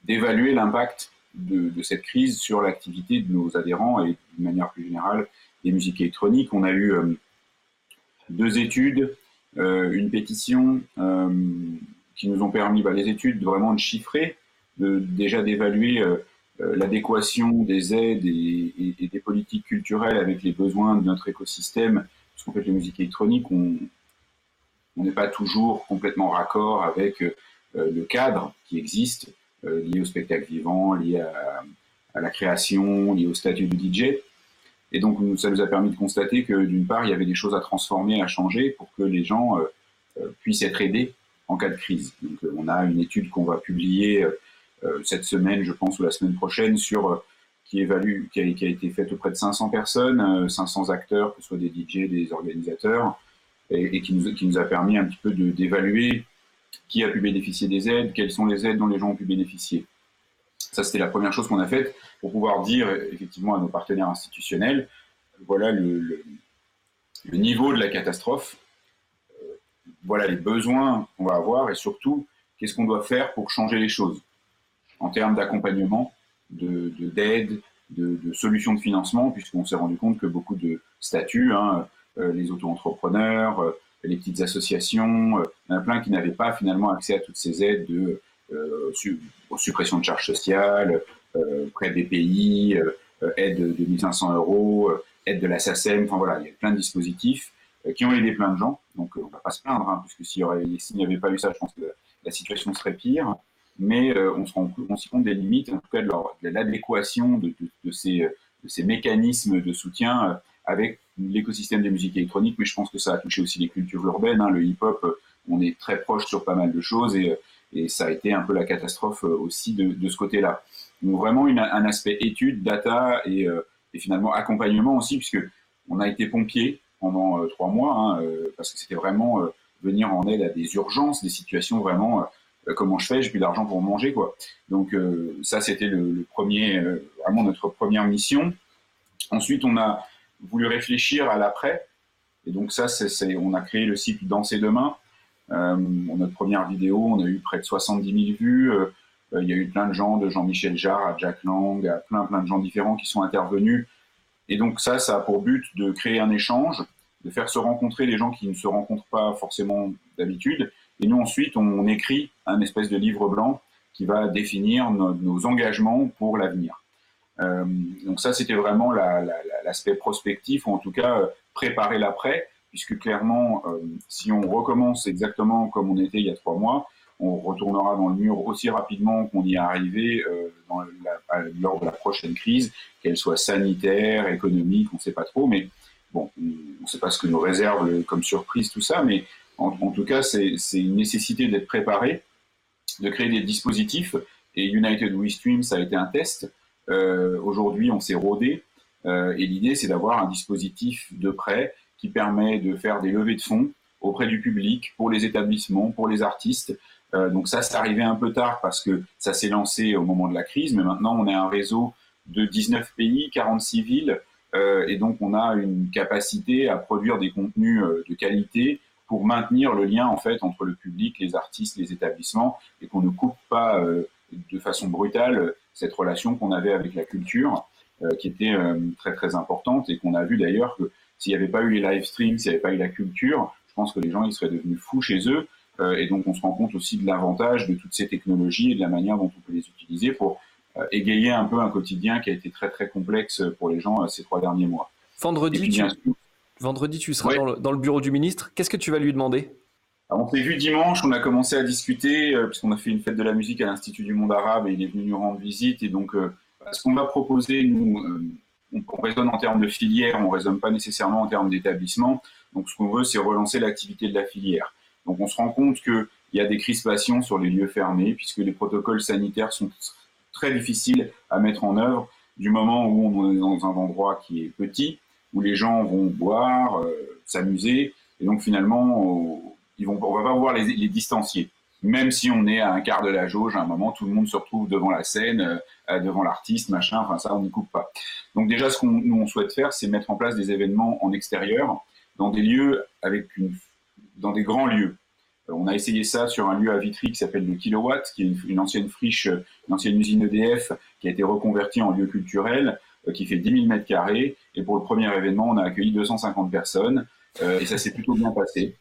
d'évaluer l'impact de, cette crise sur l'activité de nos adhérents et de manière plus générale des musiques électroniques. On a eu euh, deux études, euh, une pétition euh, qui nous ont permis, bah, les études, vraiment de chiffrer, de, déjà d'évaluer l'adéquation des aides et, des politiques culturelles avec les besoins de notre écosystème. Parce qu'en fait, les musiques électroniques, on n'est pas toujours complètement raccord avec le cadre qui existe euh, liées au spectacle vivant, liées à, la création, liées au statut du DJ. Et donc, ça nous a permis de constater que d'une part, il y avait des choses à transformer, à changer pour que les gens euh, euh, puissent être aidés en cas de crise. Donc, on a une étude qu'on va publier cette semaine, je pense, ou la semaine prochaine, sur qui, évalue, qui, a, qui a été faite auprès de 500 personnes, 500 acteurs, que ce soit des DJ, des organisateurs, et, qui, nous, qui nous a permis un petit peu d'évaluer qui a pu bénéficier des aides, quelles sont les aides dont les gens ont pu bénéficier. Ça, c'était la première chose qu'on a faite pour pouvoir dire effectivement à nos partenaires institutionnels, voilà le, niveau de la catastrophe, euh, voilà les besoins qu'on va avoir et surtout, qu'est-ce qu'on doit faire pour changer les choses en termes d'accompagnement, d'aide, de, d'aide, de, de, solutions de financement, puisqu'on s'est rendu compte que beaucoup de statuts, hein, euh, les auto-entrepreneurs, euh, les petites associations, euh, il y plein qui n'avaient pas finalement accès à toutes ces aides de suppression de charges sociales, prêt des pays, aide de 1500 euros, aide de la SACEM, enfin voilà, il y a plein de dispositifs qui ont aidé plein de gens. Donc on ne va pas se plaindre, hein, puisque s'il n'y avait pas eu ça, je pense que la situation serait pire. Mais on se rend compte des limites, en tout cas de l'adéquation de, ces, mécanismes de soutien avec l'écosystème des musiques électroniques, mais je pense que ça a touché aussi les cultures urbaines. Hein. Le hip-hop, on est très proche sur pas mal de choses et, et ça a été un peu la catastrophe euh, aussi de, de ce côté-là. Donc vraiment une, un aspect étude, data et, euh, et, finalement accompagnement aussi, puisque on a été pompier pendant euh, trois mois, hein, parce que c'était vraiment venir en aide à des urgences, des situations vraiment comment je fais, j'ai plus d'argent pour manger quoi. Donc ça c'était le, le, premier, vraiment notre première mission. Ensuite on a voulu réfléchir à l'après. Et donc ça, c'est, on a créé le site Danser demain. Euh, notre première vidéo, on a eu près de 70 000 vues. Euh, il y a eu plein de gens, de Jean-Michel Jarre à Jack Lang, à plein plein de gens différents qui sont intervenus. Et donc ça, ça a pour but de créer un échange, de faire se rencontrer les gens qui ne se rencontrent pas forcément d'habitude. Et nous ensuite, on, écrit un espèce de livre blanc qui va définir nos engagements pour l'avenir. Euh, donc ça, c'était vraiment l'aspect prospectif, ou en tout cas euh, préparer l'après, puisque clairement, euh, si on recommence exactement comme on était il y a trois mois, on retournera dans le mur aussi rapidement qu'on y est arrivé lors de la prochaine crise, qu'elle soit sanitaire, économique, on ne sait pas trop, mais bon, on ne sait pas ce que nous réserve comme surprise tout ça, mais en, tout cas, c'est une nécessité d'être préparé, de créer des dispositifs, et United We Stream, ça a été un test, aujourd'hui, on s'est rodé. Euh, et l'idée, c'est d'avoir un dispositif de prêt qui permet de faire des levées de fonds auprès du public, pour les établissements, pour les artistes. Euh, donc ça, c'est arrivé un peu tard parce que ça s'est lancé au moment de la crise, mais maintenant on est un réseau de 19 pays, 46 villes, euh, et donc on a une capacité à produire des contenus de qualité pour maintenir le lien en fait entre le public, les artistes, les établissements, et qu'on ne coupe pas de façon brutale cette relation qu'on avait avec la culture, euh, qui était euh, très très importante et qu'on a vu d'ailleurs que s'il n'y avait pas eu les live streams, s'il n'y avait pas eu la culture, je pense que les gens ils seraient devenus fous chez eux. Euh, et donc on se rend compte aussi de l'avantage de toutes ces technologies et de la manière dont on peut les utiliser pour égayer un peu un quotidien qui a été très très complexe pour les gens ces trois derniers mois. Vendredi, tu, vendredi tu seras dans, le, dans, le, bureau du ministre. Qu'est-ce que tu vas lui demander? On s'est vu dimanche, on a commencé à discuter, euh, puisqu'on a fait une fête de la musique à l'Institut du monde arabe et il est venu nous rendre visite. Et donc, euh, ce qu'on va proposer, nous, euh, on, raisonne en termes de filière, on ne raisonne pas nécessairement en termes d'établissement. Donc, ce qu'on veut, c'est relancer l'activité de la filière. Donc, on se rend compte qu'il y a des crispations sur les lieux fermés, puisque les protocoles sanitaires sont très difficiles à mettre en œuvre du moment où on est dans un endroit qui est petit, où les gens vont boire, s'amuser. Et donc, finalement, ils vont, on va pas voir les, les, distancier. Même si on est à un quart de la jauge, à un moment, tout le monde se retrouve devant la scène, euh, devant l'artiste, machin, enfin ça, on n'y coupe pas. Donc déjà, ce qu'on nous on souhaite faire, c'est mettre en place des événements en extérieur, dans des lieux avec dans des grands lieux. Euh, on a essayé ça sur un lieu à Vitry qui s'appelle le Kilowatt, qui est une, ancienne friche, une ancienne usine EDF qui a été reconvertie en lieu culturel, euh, qui fait 10 000 mètres carrés. Et pour le premier événement, on a accueilli 250 personnes, euh, et ça s'est plutôt bien passé.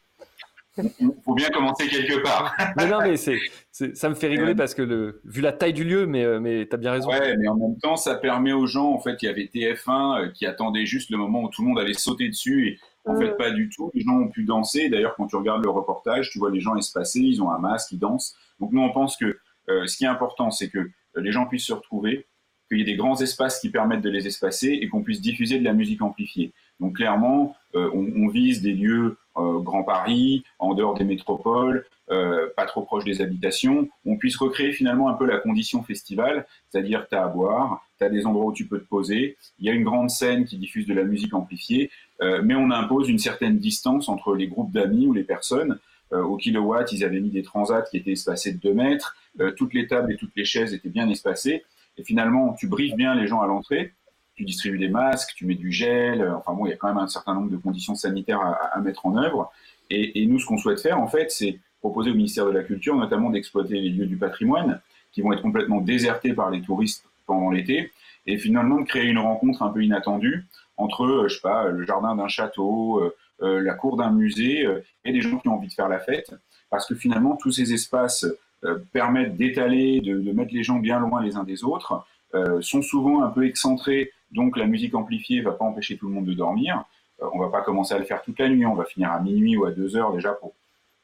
Il <laughs> faut bien commencer quelque part. <laughs> mais non, mais c'est, ça me fait rigoler parce que le, vu la taille du lieu, mais, euh, mais tu as bien raison. Ouais, mais en même temps, ça permet aux gens, en fait, il y avait TF1 euh, qui attendait juste le moment où tout le monde allait sauter dessus et en fait, pas du tout. Les gens ont pu danser. D'ailleurs, quand tu regardes le reportage, tu vois les gens espacer, ils ont un masque, ils dansent. Donc, nous, on pense que euh, ce qui est important, c'est que les gens puissent se retrouver, qu'il y ait des grands espaces qui permettent de les espacer et qu'on puisse diffuser de la musique amplifiée. Donc clairement, on, vise des lieux Grand Paris, en dehors des métropoles, pas trop proches des habitations, on puisse recréer finalement un peu la condition festival, c'est-à-dire tu as à boire, tu as des endroits où tu peux te poser, il y a une grande scène qui diffuse de la musique amplifiée, mais on impose une certaine distance entre les groupes d'amis ou les personnes. au kilowatt, ils avaient mis des transats qui étaient espacés de 2 mètres, toutes les tables et toutes les chaises étaient bien espacées, et finalement, tu briefes bien les gens à l'entrée, tu distribues des masques, tu mets du gel, euh, enfin bon, il y a quand même un certain nombre de conditions sanitaires à, mettre en œuvre. Et, nous, ce qu'on souhaite faire, en fait, c'est proposer au ministère de la Culture, notamment d'exploiter les lieux du patrimoine, qui vont être complètement désertés par les touristes pendant l'été, et finalement de créer une rencontre un peu inattendue entre, euh, je sais pas, le jardin d'un château, euh, la cour d'un musée, et des gens qui ont envie de faire la fête, parce que finalement, tous ces espaces permettent d'étaler, de, de, mettre les gens bien loin les uns des autres, sont souvent un peu excentrés donc la musique amplifiée va pas empêcher tout le monde de dormir. On euh, on va pas commencer à le faire toute la nuit, on va finir à minuit ou à deux heures déjà pour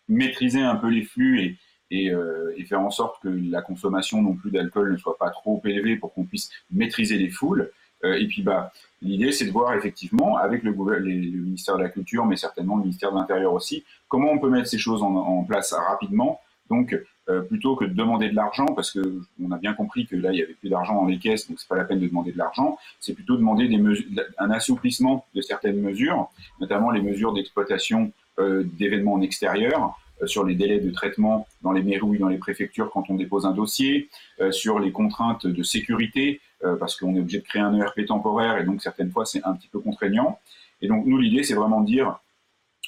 maîtriser un peu les flux et, euh, faire en sorte que la consommation non plus d'alcool ne soit pas trop élevée pour qu'on puisse maîtriser les foules. Euh, et puis bah l'idée c'est de voir effectivement avec le, ministère de la Culture, mais certainement le ministère de l'Intérieur aussi, comment on peut mettre ces choses en place rapidement. Donc euh, plutôt que de demander de l'argent, parce que on a bien compris que là il y avait plus d'argent dans les caisses, donc c'est pas la peine de demander de l'argent. C'est plutôt demander des mesures, un assouplissement de certaines mesures, notamment les mesures d'exploitation euh, d'événements en extérieur, euh, sur les délais de traitement dans les mairies dans les préfectures quand on dépose un dossier, sur les contraintes de sécurité, parce qu'on est obligé de créer un ERP temporaire et donc certaines fois c'est un petit peu contraignant. Et donc nous l'idée c'est vraiment de dire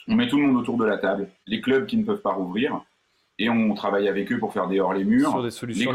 on met tout le monde autour de la table, les clubs qui ne peuvent pas rouvrir, et on travaille avec eux pour faire des hors les murs. Sur des solutions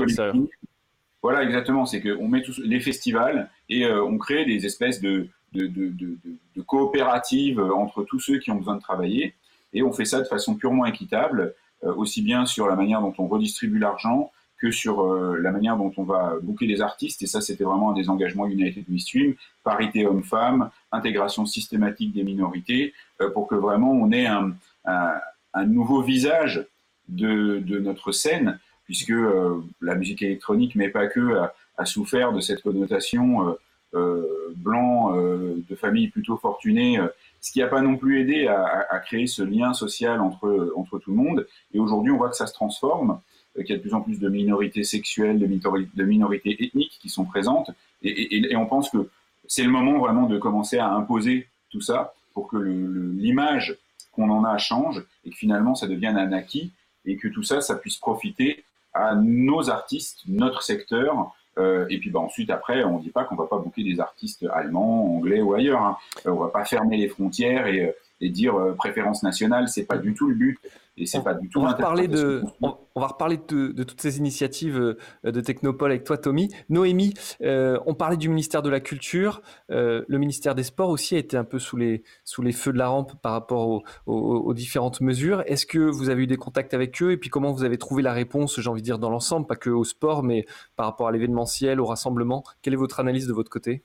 Voilà, exactement. C'est qu'on met tous les festivals et euh, on crée des espèces de, de, de, de, coopératives entre tous ceux qui ont besoin de travailler. Et on fait ça de façon purement équitable, euh, aussi bien sur la manière dont on redistribue l'argent que sur euh, la manière dont on va booker les artistes. Et ça, c'était vraiment un des engagements United We Stream. Parité homme-femme, intégration systématique des minorités, pour que vraiment on ait un, un, un nouveau visage de, notre scène, puisque euh, la musique électronique, mais pas que, a, souffert de cette connotation euh, euh, blanc de famille plutôt fortunée, ce qui n'a pas non plus aidé à, créer ce lien social entre, entre tout le monde. Et aujourd'hui, on voit que ça se transforme, qu'il y a de plus en plus de minorités sexuelles, de, minorités ethniques qui sont présentes, et, on pense que c'est le moment vraiment de commencer à imposer tout ça pour que l'image qu'on en a change et que finalement ça devienne un acquis et que tout ça, ça puisse profiter à nos artistes, notre secteur. Euh, et puis bah, ensuite, après, on ne dit pas qu'on va pas bouquer des artistes allemands, anglais ou ailleurs. Hein. Euh, on va pas fermer les frontières et, euh, et dire préférence nationale. C'est pas du tout le but. Et c'est pas du tout. On va reparler de, on, va reparler de, toutes ces initiatives euh, de Technopole avec toi, Tommy. Noémie, euh, on parlait du ministère de la Culture. Euh, le ministère des Sports aussi a été un peu sous les, sous les feux de la rampe par rapport aux, différentes mesures. Est-ce que vous avez eu des contacts avec eux? Et puis comment vous avez trouvé la réponse, j'ai envie de dire, dans l'ensemble, pas que au sport, mais par rapport à l'événementiel, au rassemblement Quelle est votre analyse de votre côté?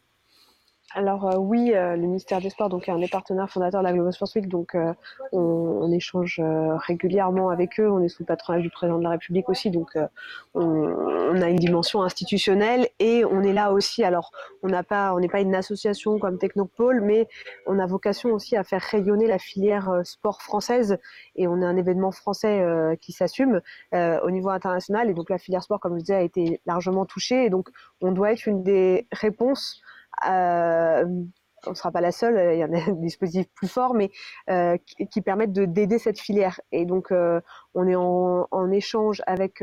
Alors euh, oui, euh, le ministère des Sports donc est un des partenaires fondateurs de la Global Sports Week, donc euh, on, échange régulièrement avec eux. On est sous le patronage du président de la République aussi, donc on, a une dimension institutionnelle et on est là aussi. Alors on n'a pas, on n'est pas une association comme Technopole, mais on a vocation aussi à faire rayonner la filière sport française et on est un événement français qui s'assume au niveau international et donc la filière sport, comme je disais, a été largement touchée et donc on doit être une des réponses on ne sera pas la seule, il y en a <laughs> des dispositifs plus forts, mais euh, qui, permettent d'aider cette filière. Et donc, euh, on est en échange avec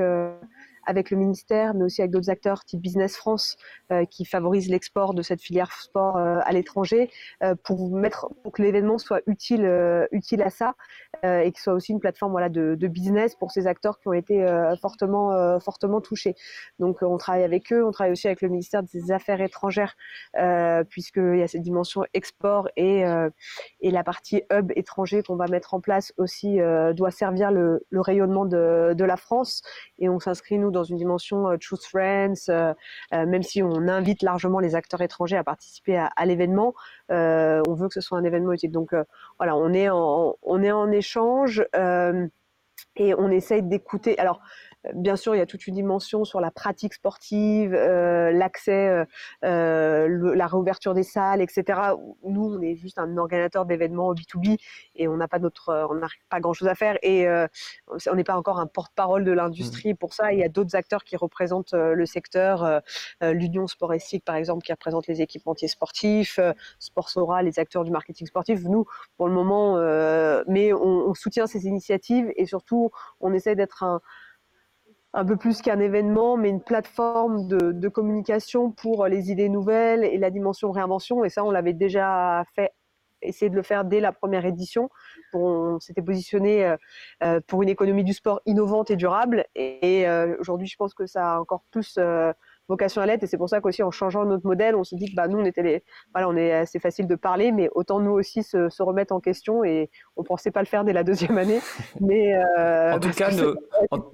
avec le ministère, mais aussi avec d'autres acteurs type Business France euh, qui favorisent l'export de cette filière sport euh, à l'étranger euh, pour mettre que l'événement soit utile utile à ça et que soit aussi une plateforme voilà de, business pour ces acteurs qui ont été fortement fortement touchés. Donc on travaille avec eux, on travaille aussi avec le ministère des Affaires étrangères puisqu'il y a cette dimension export et et la partie hub étranger qu'on va mettre en place aussi doit servir le, le rayonnement de, de la France et on s'inscrit nous dans une dimension euh, Truth Friends, euh, euh, même si on invite largement les acteurs étrangers à participer à, l'événement, on veut que ce soit un événement utile. Donc voilà, on est en, on est en échange et on essaye d'écouter. Alors, bien sûr, il y a toute une dimension sur la pratique sportive, euh, l'accès, euh, euh la réouverture des salles, etc. Nous, on est juste un organisateur d'événements B2B et on n'a pas notre, on n'a pas grand-chose à faire et on n'est pas encore un porte-parole de l'industrie. Mmh. Pour ça, il y a d'autres acteurs qui représentent le secteur, l'Union Sport par exemple, qui représente les équipementiers sportifs, Sport Sora, les acteurs du marketing sportif. Nous, pour le moment, mais on, on soutient ces initiatives et surtout, on essaie d'être un un peu plus qu'un événement, mais une plateforme de, communication pour les idées nouvelles et la dimension réinvention. Et ça, on l'avait déjà fait, essayer de le faire dès la première édition. On s'était positionné euh, euh, pour une économie du sport innovante et durable. Et, euh, aujourd'hui, je pense que ça a encore plus vocation à l'être. Et c'est pour ça qu'aussi, en changeant notre modèle, on se dit que bah, nous, on était les. Voilà, on est assez facile de parler, mais autant nous aussi se, se remettre en question. Et on ne pensait pas le faire dès la deuxième année. Mais, euh, en tout cas,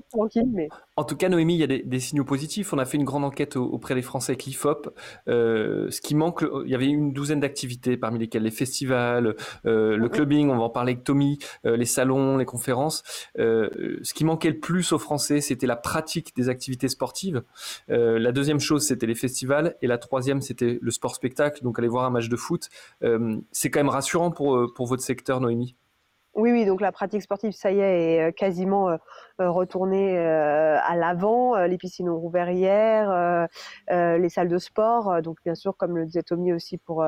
tranquille. Mais... En tout cas, Noémie, il y a des, signaux positifs. On a fait une grande enquête auprès des Français avec l'IFOP. Euh, ce qui manque, il y avait une douzaine d'activités, parmi lesquelles les festivals, euh, le clubbing, on va en parler avec Tommy, les salons, les conférences. ce qui manquait le plus aux Français, c'était la pratique des activités sportives. la deuxième chose, c'était les festivals. Et la troisième, c'était le sport-spectacle. Donc, aller voir un match de foot. c'est quand même rassurant pour, pour votre secteur, Noémie. Oui, oui, donc la pratique sportive, ça y est, est quasiment retournée à l'avant. Les piscines ont rouvert hier, les salles de sport. Donc, bien sûr, comme le disait Tommy aussi pour,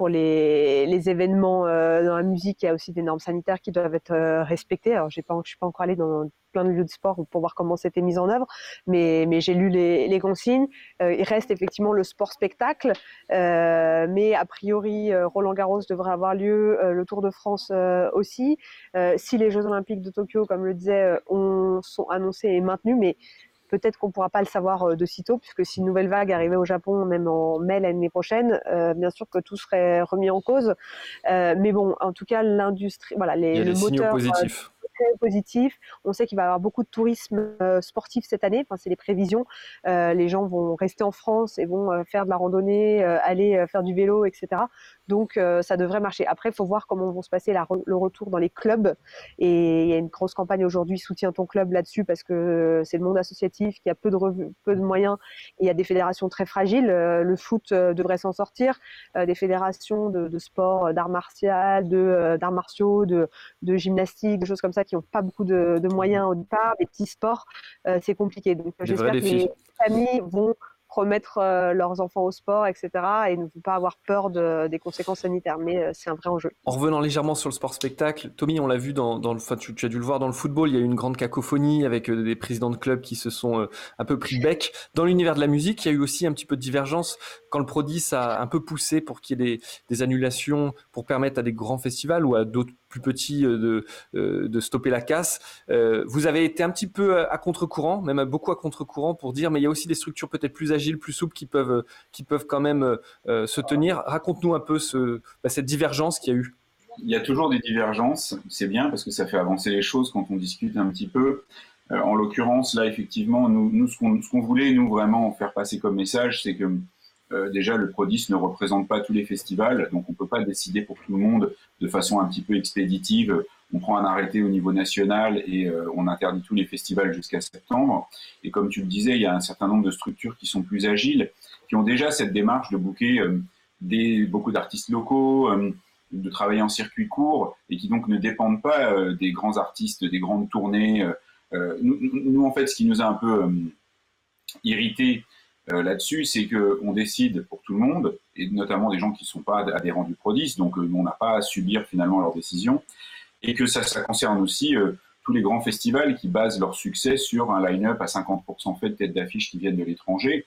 pour les, événements dans la musique, il y a aussi des normes sanitaires qui doivent être respectées. Alors, j'ai pas, je suis pas encore allée dans plein de lieux de sport pour voir comment c'était mis en œuvre, mais, j'ai lu les, consignes. Euh, il reste effectivement le sport-spectacle, euh, mais a priori, euh, Roland Garros devrait avoir lieu, le Tour de France aussi. si les Jeux Olympiques de Tokyo, comme le disait, ont, sont annoncés et maintenus, mais peut-être qu'on ne pourra pas le savoir de sitôt, puisque si une nouvelle vague arrivait au Japon, même en mai l'année prochaine, bien sûr que tout serait remis en cause. mais bon, en tout cas, l'industrie, voilà, les, Il y a le moteurs, positifs positif. On sait qu'il va y avoir beaucoup de tourisme euh, sportif cette année. Enfin, c'est les prévisions. Euh, les gens vont rester en France et vont euh, faire de la randonnée, aller faire du vélo, etc. Donc, ça devrait marcher. Après, il faut voir comment vont se passer le retour dans les clubs. Et il y a une grosse campagne aujourd'hui, soutiens ton club là-dessus, parce que c'est le monde associatif qui a peu de, peu de moyens. Et il y a des fédérations très fragiles. le foot devrait s'en sortir. des fédérations de, sport, d'art martial, d'arts martiaux, de, de gymnastique, de choses comme ça qui n'ont pas beaucoup de, moyens au départ, les petits sports, euh, c'est compliqué. Donc j'espère que les familles vont remettre euh, leurs enfants au sport, etc. et ne pas avoir peur des conséquences sanitaires. Mais euh, c'est un vrai enjeu. En revenant légèrement sur le sport spectacle, Tommy, on l'a vu dans, le, tu, as dû le voir dans le football, il y a eu une grande cacophonie avec des présidents de clubs qui se sont un peu pris bec. Dans l'univers de la musique, il y a eu aussi un petit peu de divergence quand le Prodis a un peu poussé pour qu'il y ait des annulations pour permettre à des grands festivals ou à d'autres plus petit euh, de, euh, de stopper la casse. Euh, vous avez été un petit peu à contre-courant, même beaucoup à contre-courant pour dire, mais il y a aussi des structures peut-être plus agiles, plus souples qui peuvent, qui peuvent quand même se tenir. Raconte-nous un peu ce, bah, cette divergence qu'il y a eu. Il y a toujours des divergences, c'est bien parce que ça fait avancer les choses quand on discute un petit peu. en l'occurrence, là, effectivement, nous ce qu'on voulait, nous, vraiment faire passer comme message, c'est que euh, déjà, le Prodis ne représente pas tous les festivals, donc on ne peut pas décider pour tout le monde de façon un petit peu expéditive. On prend un arrêté au niveau national et euh, on interdit tous les festivals jusqu'à septembre. Et comme tu le disais, il y a un certain nombre de structures qui sont plus agiles, qui ont déjà cette démarche de booker euh, des, beaucoup d'artistes locaux, de travailler en circuit court et qui donc ne dépendent pas des grands artistes, des grandes tournées. Nous, nous, en fait, ce qui nous a un peu irrité, euh, là-dessus, c'est qu'on décide pour tout le monde, et notamment des gens qui ne sont pas adhérents du Prodis, donc euh, on n'a pas à subir finalement leurs décisions, et que ça, ça concerne aussi euh, tous les grands festivals qui basent leur succès sur un line-up à 50% fait de têtes d'affiches qui viennent de l'étranger,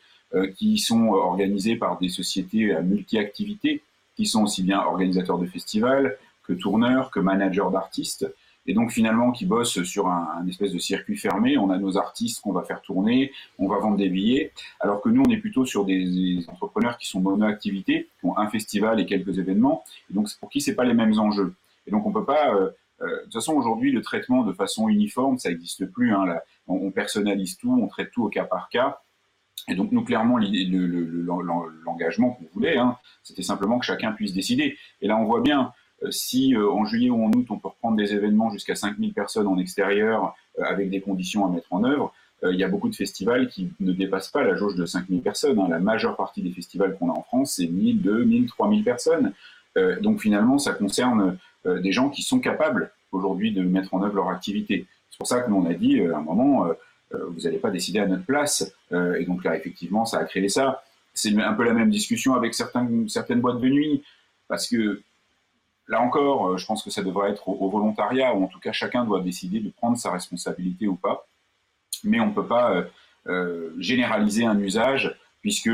qui sont organisés par des sociétés à multi-activités, qui sont aussi bien organisateurs de festivals que tourneurs, que managers d'artistes, et donc finalement qui bossent sur un, espèce de circuit fermé. On a nos artistes qu'on va faire tourner, on va vendre des billets, alors que nous on est plutôt sur des, entrepreneurs qui sont mono-activités, qui ont un festival et quelques événements, et donc pour qui c'est pas les mêmes enjeux. Et donc on peut pas euh, euh, de toute façon, aujourd'hui, le traitement de façon uniforme, ça n'existe plus. Hein, on, personnalise tout, on traite tout au cas par cas. Et donc, nous, clairement, l'engagement qu'on voulait, hein, c'était simplement que chacun puisse décider. Et là, on voit bien, si euh, en juillet ou en août, on peut reprendre des événements jusqu'à 5000 personnes en extérieur euh, avec des conditions à mettre en œuvre, il y a beaucoup de festivals qui ne dépassent pas la jauge de 5000 personnes. Hein. La majeure partie des festivals qu'on a en France, c'est 1000, 2000, 3000 personnes. donc finalement, ça concerne des gens qui sont capables aujourd'hui de mettre en œuvre leur activité. C'est pour ça que nous, a dit à un moment, vous n'allez pas décider à notre place. et donc là, effectivement, ça a créé ça. C'est un peu la même discussion avec certaines boîtes de nuit, parce que Là encore, euh, je pense que ça devrait être au, volontariat, ou en tout cas chacun doit décider de prendre sa responsabilité ou pas. Mais on ne peut pas euh, euh, généraliser un usage puisque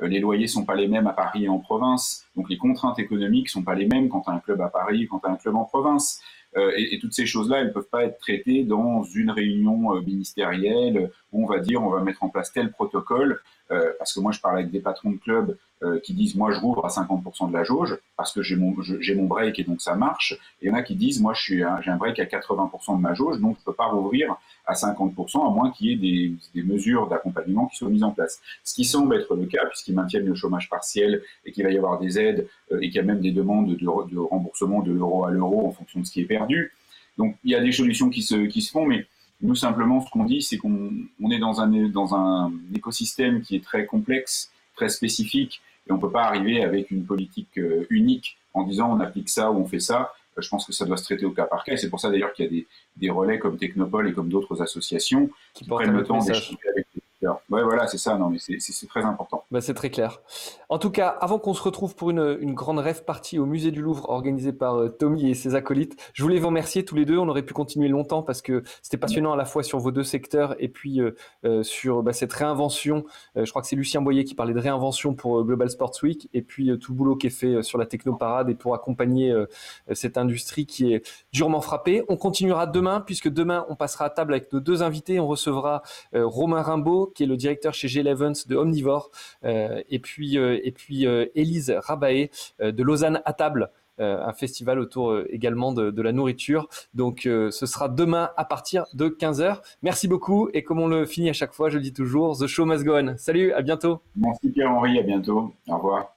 les loyers sont pas les mêmes à Paris et en province. Donc les contraintes économiques sont pas les mêmes quand tu un club à Paris quand tu as un club en province. et, et, toutes ces choses-là, elles ne peuvent pas être traitées dans une réunion ministérielle où on va dire on va mettre en place tel protocole. parce que moi, je parle avec des patrons de clubs euh, qui disent moi je rouvre à 50% de la jauge parce que j'ai mon mon break et donc ça marche. Et il y en a qui disent moi je suis j'ai un break à 80% de ma jauge donc je peux pas rouvrir à 50% à moins qu'il y ait des, des mesures d'accompagnement qui soient mises en place. Ce qui semble être le cas puisqu'ils maintiennent le chômage partiel et qu'il va y avoir des aides euh, et qu'il y a même des demandes de, de remboursement de l'euro à l'euro en fonction de ce qui est perdu. Donc il y a des solutions qui se qui se font mais nous simplement ce qu'on dit c'est qu'on on est dans un dans un écosystème qui est très complexe très spécifique et on peut pas arriver avec une politique euh, unique en disant on applique ça ou on fait ça. Euh, je pense que ça doit se traiter au cas par cas. Et c'est pour ça d'ailleurs qu'il y a des, des, relais comme Technopole et comme d'autres associations qui, prennent le temps d'échanger avec Ouais, voilà, c'est ça. Non, mais c'est très important. Bah, c'est très clair. En tout cas, avant qu'on se retrouve pour une, grande rêve partie au musée du Louvre organisée par euh, Tommy et ses acolytes, je voulais vous remercier tous les deux. On aurait pu continuer longtemps parce que c'était passionnant à la fois sur vos deux secteurs et puis euh, euh sur bah, cette réinvention. Je crois que c'est Lucien Boyer qui parlait de réinvention pour Global Sports Week et puis tout le boulot qui est fait sur la technoparade et pour accompagner cette industrie qui est durement frappée. On continuera demain puisque demain on passera à table avec nos deux invités. On recevra Romain Rimbaud qui est le directeur chez G. Levens de Omnivore, euh, et puis euh, et puis euh, Élise Rabaé de Lausanne à table. un festival autour également de, la nourriture. Donc ce sera demain à partir de 15h. Merci beaucoup et comme on le finit à chaque fois, je le dis toujours, The Show Must Go On. Salut, à bientôt. Merci Pierre-Henri, à bientôt. Au revoir.